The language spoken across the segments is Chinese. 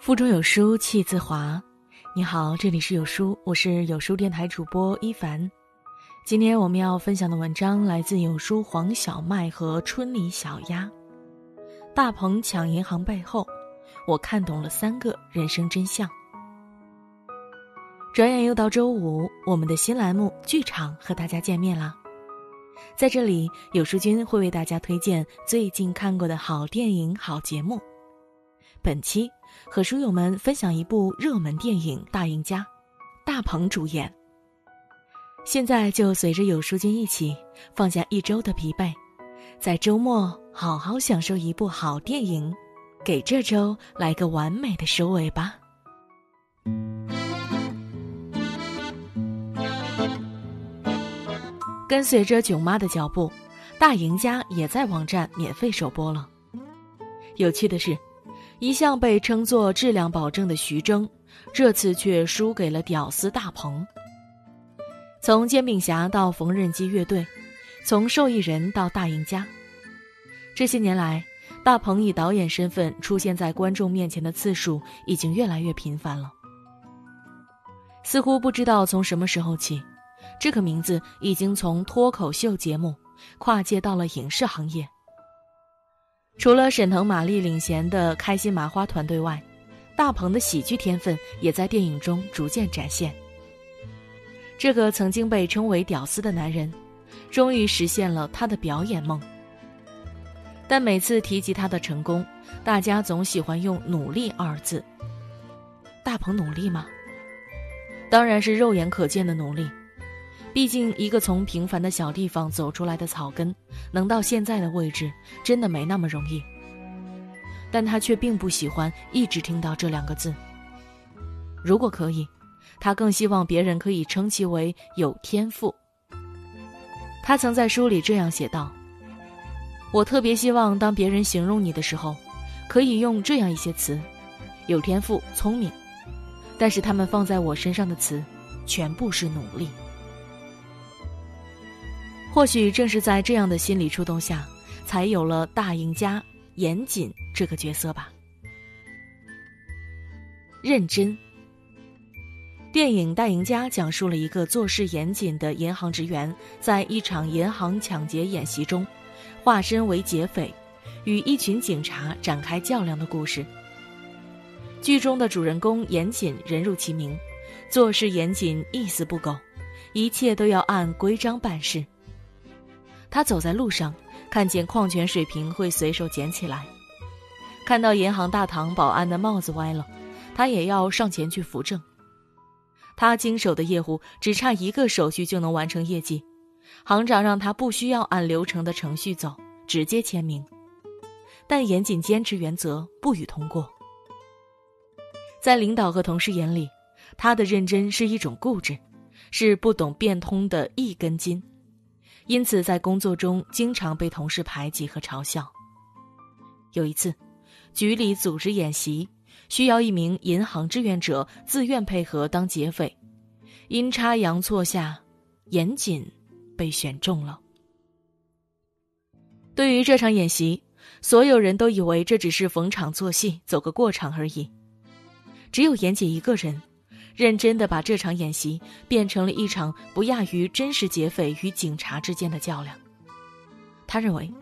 腹中有书气自华。你好，这里是有书，我是有书电台主播一凡。今天我们要分享的文章来自有书黄小麦和春里小鸭。大鹏抢银行背后，我看懂了三个人生真相。转眼又到周五，我们的新栏目剧场和大家见面啦。在这里，有书君会为大家推荐最近看过的好电影、好节目。本期和书友们分享一部热门电影《大赢家》，大鹏主演。现在就随着有书君一起放下一周的疲惫，在周末好好享受一部好电影，给这周来个完美的收尾吧。跟随着囧妈的脚步，《大赢家》也在网站免费首播了。有趣的是。一向被称作质量保证的徐峥，这次却输给了屌丝大鹏。从煎饼侠到缝纫机乐队，从受益人到大赢家，这些年来，大鹏以导演身份出现在观众面前的次数已经越来越频繁了。似乎不知道从什么时候起，这个名字已经从脱口秀节目跨界到了影视行业。除了沈腾、马丽领衔的开心麻花团队外，大鹏的喜剧天分也在电影中逐渐展现。这个曾经被称为“屌丝”的男人，终于实现了他的表演梦。但每次提及他的成功，大家总喜欢用“努力”二字。大鹏努力吗？当然是肉眼可见的努力。毕竟，一个从平凡的小地方走出来的草根，能到现在的位置，真的没那么容易。但他却并不喜欢一直听到这两个字。如果可以，他更希望别人可以称其为有天赋。他曾在书里这样写道：“我特别希望，当别人形容你的时候，可以用这样一些词：有天赋、聪明。但是他们放在我身上的词，全部是努力。”或许正是在这样的心理触动下，才有了大赢家严谨这个角色吧。认真。电影《大赢家》讲述了一个做事严谨的银行职员，在一场银行抢劫演习中，化身为劫匪，与一群警察展开较量的故事。剧中的主人公严谨，人如其名，做事严谨，一丝不苟，一切都要按规章办事。他走在路上，看见矿泉水瓶会随手捡起来；看到银行大堂保安的帽子歪了，他也要上前去扶正。他经手的业务只差一个手续就能完成业绩，行长让他不需要按流程的程序走，直接签名。但严谨坚持原则，不予通过。在领导和同事眼里，他的认真是一种固执，是不懂变通的一根筋。因此，在工作中经常被同事排挤和嘲笑。有一次，局里组织演习，需要一名银行志愿者自愿配合当劫匪，阴差阳错下，严谨被选中了。对于这场演习，所有人都以为这只是逢场作戏，走个过场而已，只有严谨一个人。认真的把这场演习变成了一场不亚于真实劫匪与警察之间的较量。他认为，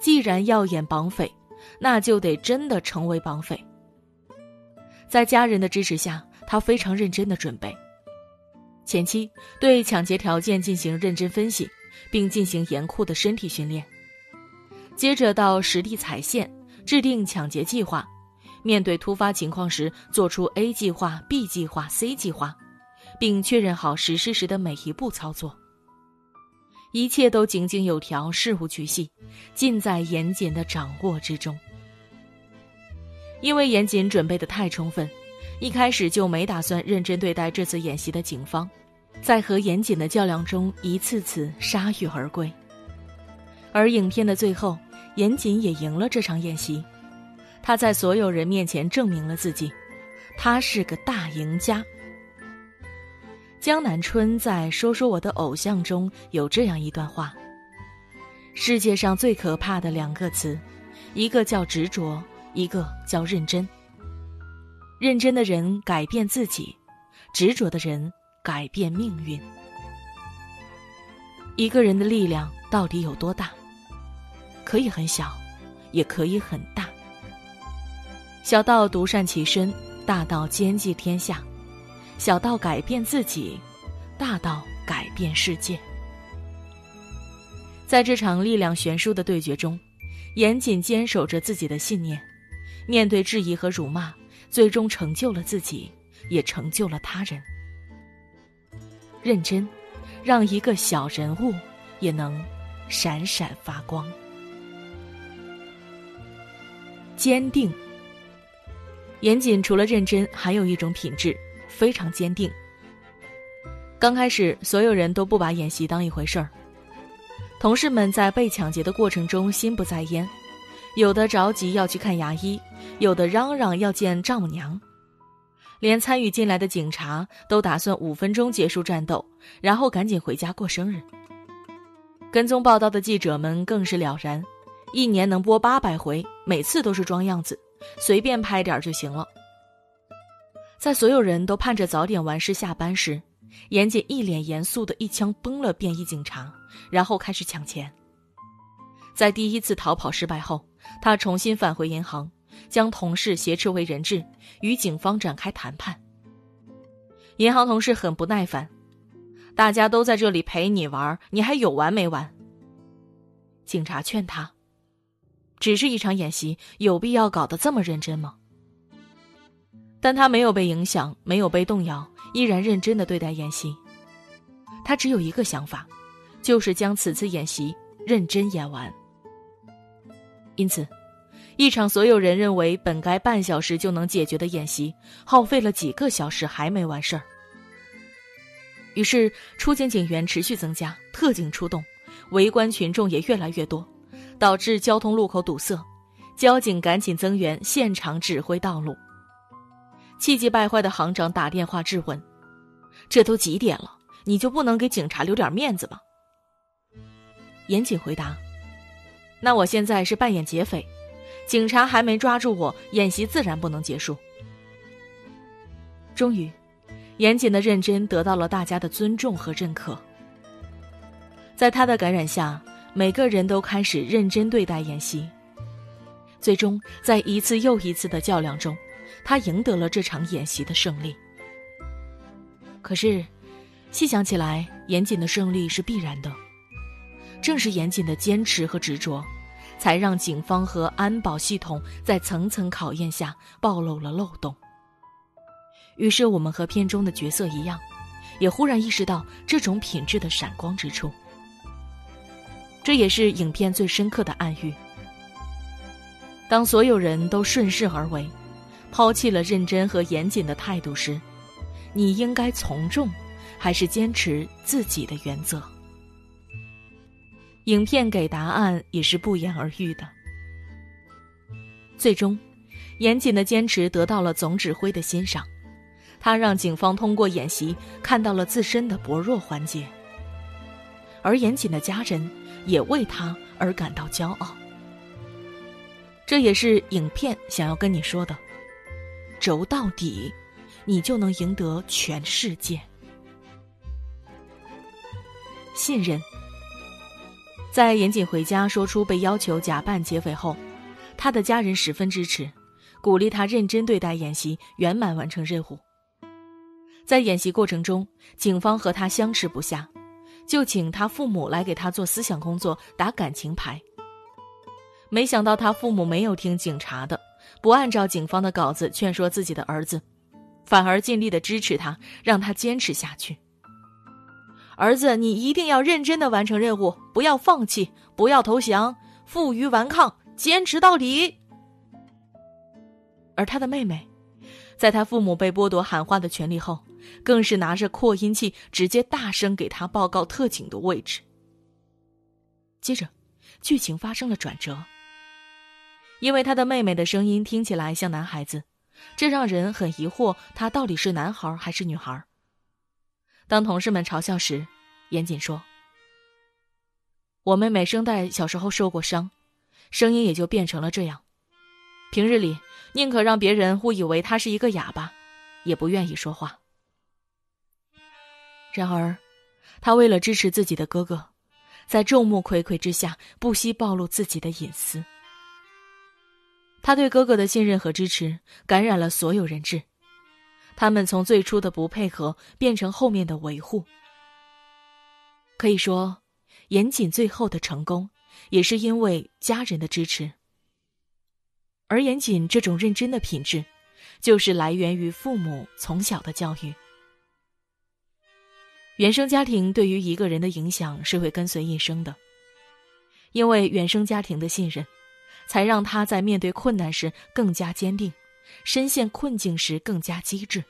既然要演绑匪，那就得真的成为绑匪。在家人的支持下，他非常认真的准备。前期对抢劫条件进行认真分析，并进行严酷的身体训练。接着到实地踩线，制定抢劫计划。面对突发情况时，做出 A 计划、B 计划、C 计划，并确认好实施时的每一步操作。一切都井井有条，事无巨细，尽在严谨的掌握之中。因为严谨准备的太充分，一开始就没打算认真对待这次演习的警方，在和严谨的较量中一次次铩羽而归。而影片的最后，严谨也赢了这场演习。他在所有人面前证明了自己，他是个大赢家。江南春在《说说我的偶像》中有这样一段话：世界上最可怕的两个词，一个叫执着，一个叫认真。认真的人改变自己，执着的人改变命运。一个人的力量到底有多大？可以很小，也可以很大。小到独善其身，大到兼济天下；小到改变自己，大到改变世界。在这场力量悬殊的对决中，严谨坚守着自己的信念，面对质疑和辱骂，最终成就了自己，也成就了他人。认真。让一个小人物也能闪闪发光。坚定。严谨除了认真，还有一种品质，非常坚定。刚开始，所有人都不把演习当一回事儿。同事们在被抢劫的过程中心不在焉，有的着急要去看牙医，有的嚷嚷要见丈母娘。连参与进来的警察都打算五分钟结束战斗，然后赶紧回家过生日。跟踪报道的记者们更是了然，一年能播八百回，每次都是装样子，随便拍点就行了。在所有人都盼着早点完事下班时，严谨一脸严肃的一枪崩了便衣警察，然后开始抢钱。在第一次逃跑失败后，他重新返回银行。将同事挟持为人质，与警方展开谈判。银行同事很不耐烦：“大家都在这里陪你玩，你还有完没完？”警察劝他：“只是一场演习，有必要搞得这么认真吗？”但他没有被影响，没有被动摇，依然认真的对待演习。他只有一个想法，就是将此次演习认真演完。因此。一场所有人认为本该半小时就能解决的演习，耗费了几个小时还没完事儿。于是出警警员持续增加，特警出动，围观群众也越来越多，导致交通路口堵塞。交警赶紧增援，现场指挥道路。气急败坏的行长打电话质问：“这都几点了，你就不能给警察留点面子吗？”严谨回答：“那我现在是扮演劫匪。”警察还没抓住我，演习自然不能结束。终于，严谨的认真得到了大家的尊重和认可。在他的感染下，每个人都开始认真对待演习。最终，在一次又一次的较量中，他赢得了这场演习的胜利。可是，细想起来，严谨的胜利是必然的。正是严谨的坚持和执着。才让警方和安保系统在层层考验下暴露了漏洞。于是我们和片中的角色一样，也忽然意识到这种品质的闪光之处。这也是影片最深刻的暗喻：当所有人都顺势而为，抛弃了认真和严谨的态度时，你应该从众，还是坚持自己的原则？影片给答案也是不言而喻的。最终，严谨的坚持得到了总指挥的欣赏，他让警方通过演习看到了自身的薄弱环节，而严谨的家人也为他而感到骄傲。这也是影片想要跟你说的：轴到底，你就能赢得全世界。信任。在严谨回家说出被要求假扮劫匪后，他的家人十分支持，鼓励他认真对待演习，圆满完成任务。在演习过程中，警方和他相持不下，就请他父母来给他做思想工作，打感情牌。没想到他父母没有听警察的，不按照警方的稿子劝说自己的儿子，反而尽力的支持他，让他坚持下去。儿子，你一定要认真的完成任务，不要放弃，不要投降，负隅顽抗，坚持到底。而他的妹妹，在他父母被剥夺喊话的权利后，更是拿着扩音器直接大声给他报告特警的位置。接着，剧情发生了转折，因为他的妹妹的声音听起来像男孩子，这让人很疑惑，他到底是男孩还是女孩。当同事们嘲笑时，严谨说：“我妹妹声带小时候受过伤，声音也就变成了这样。平日里，宁可让别人误以为他是一个哑巴，也不愿意说话。然而，他为了支持自己的哥哥，在众目睽睽之下不惜暴露自己的隐私。他对哥哥的信任和支持感染了所有人质，他们从最初的不配合变成后面的维护。可以说，严谨最后的成功也是因为家人的支持。而严谨这种认真的品质，就是来源于父母从小的教育。原生家庭对于一个人的影响是会跟随一生的，因为原生家庭的信任。才让他在面对困难时更加坚定，深陷困境时更加机智。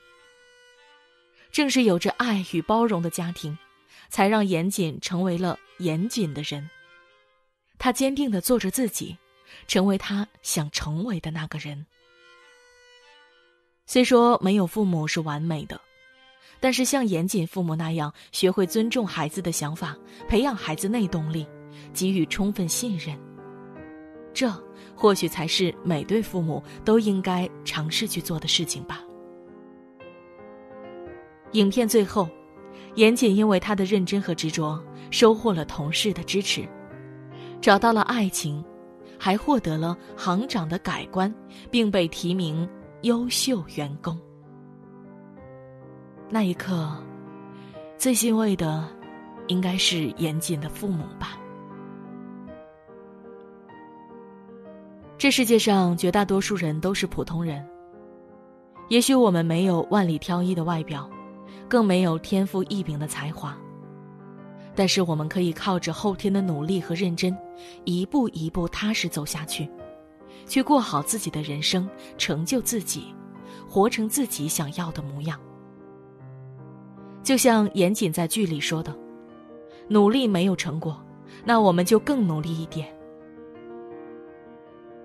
正是有着爱与包容的家庭，才让严谨成为了严谨的人。他坚定的做着自己，成为他想成为的那个人。虽说没有父母是完美的，但是像严谨父母那样，学会尊重孩子的想法，培养孩子内动力，给予充分信任。这或许才是每对父母都应该尝试去做的事情吧。影片最后，严谨因为他的认真和执着，收获了同事的支持，找到了爱情，还获得了行长的改观，并被提名优秀员工。那一刻，最欣慰的，应该是严谨的父母吧。这世界上绝大多数人都是普通人。也许我们没有万里挑一的外表，更没有天赋异禀的才华，但是我们可以靠着后天的努力和认真，一步一步踏实走下去，去过好自己的人生，成就自己，活成自己想要的模样。就像严谨在剧里说的：“努力没有成果，那我们就更努力一点。”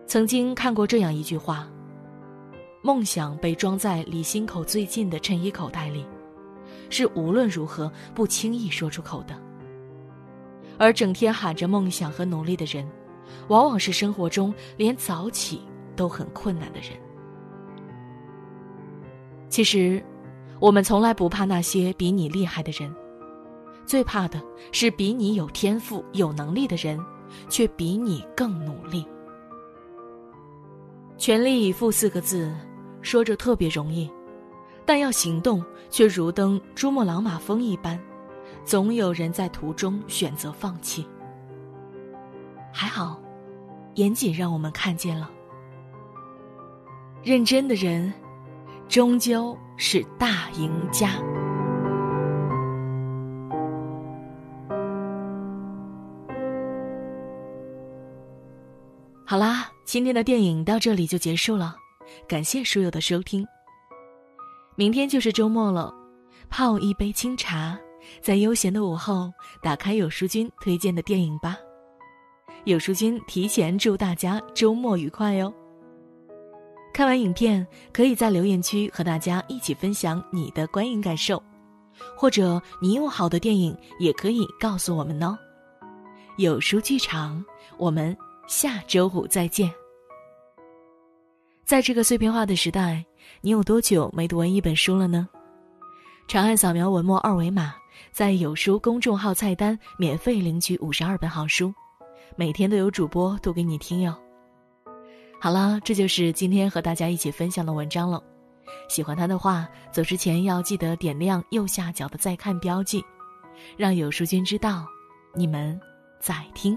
曾经看过这样一句话：“梦想被装在离心口最近的衬衣口袋里，是无论如何不轻易说出口的。而整天喊着梦想和努力的人，往往是生活中连早起都很困难的人。其实，我们从来不怕那些比你厉害的人，最怕的是比你有天赋、有能力的人，却比你更努力。”全力以赴四个字，说着特别容易，但要行动却如登珠穆朗玛峰一般，总有人在途中选择放弃。还好，严谨让我们看见了，认真的人，终究是大赢家。好啦。今天的电影到这里就结束了，感谢书友的收听。明天就是周末了，泡一杯清茶，在悠闲的午后打开有书君推荐的电影吧。有书君提前祝大家周末愉快哟。看完影片，可以在留言区和大家一起分享你的观影感受，或者你有好的电影也可以告诉我们哦。有书剧场，我们下周五再见。在这个碎片化的时代，你有多久没读完一本书了呢？长按扫描文末二维码，在有书公众号菜单免费领取五十二本好书，每天都有主播读给你听哟。好了，这就是今天和大家一起分享的文章了。喜欢它的话，走之前要记得点亮右下角的再看标记，让有书君知道你们在听。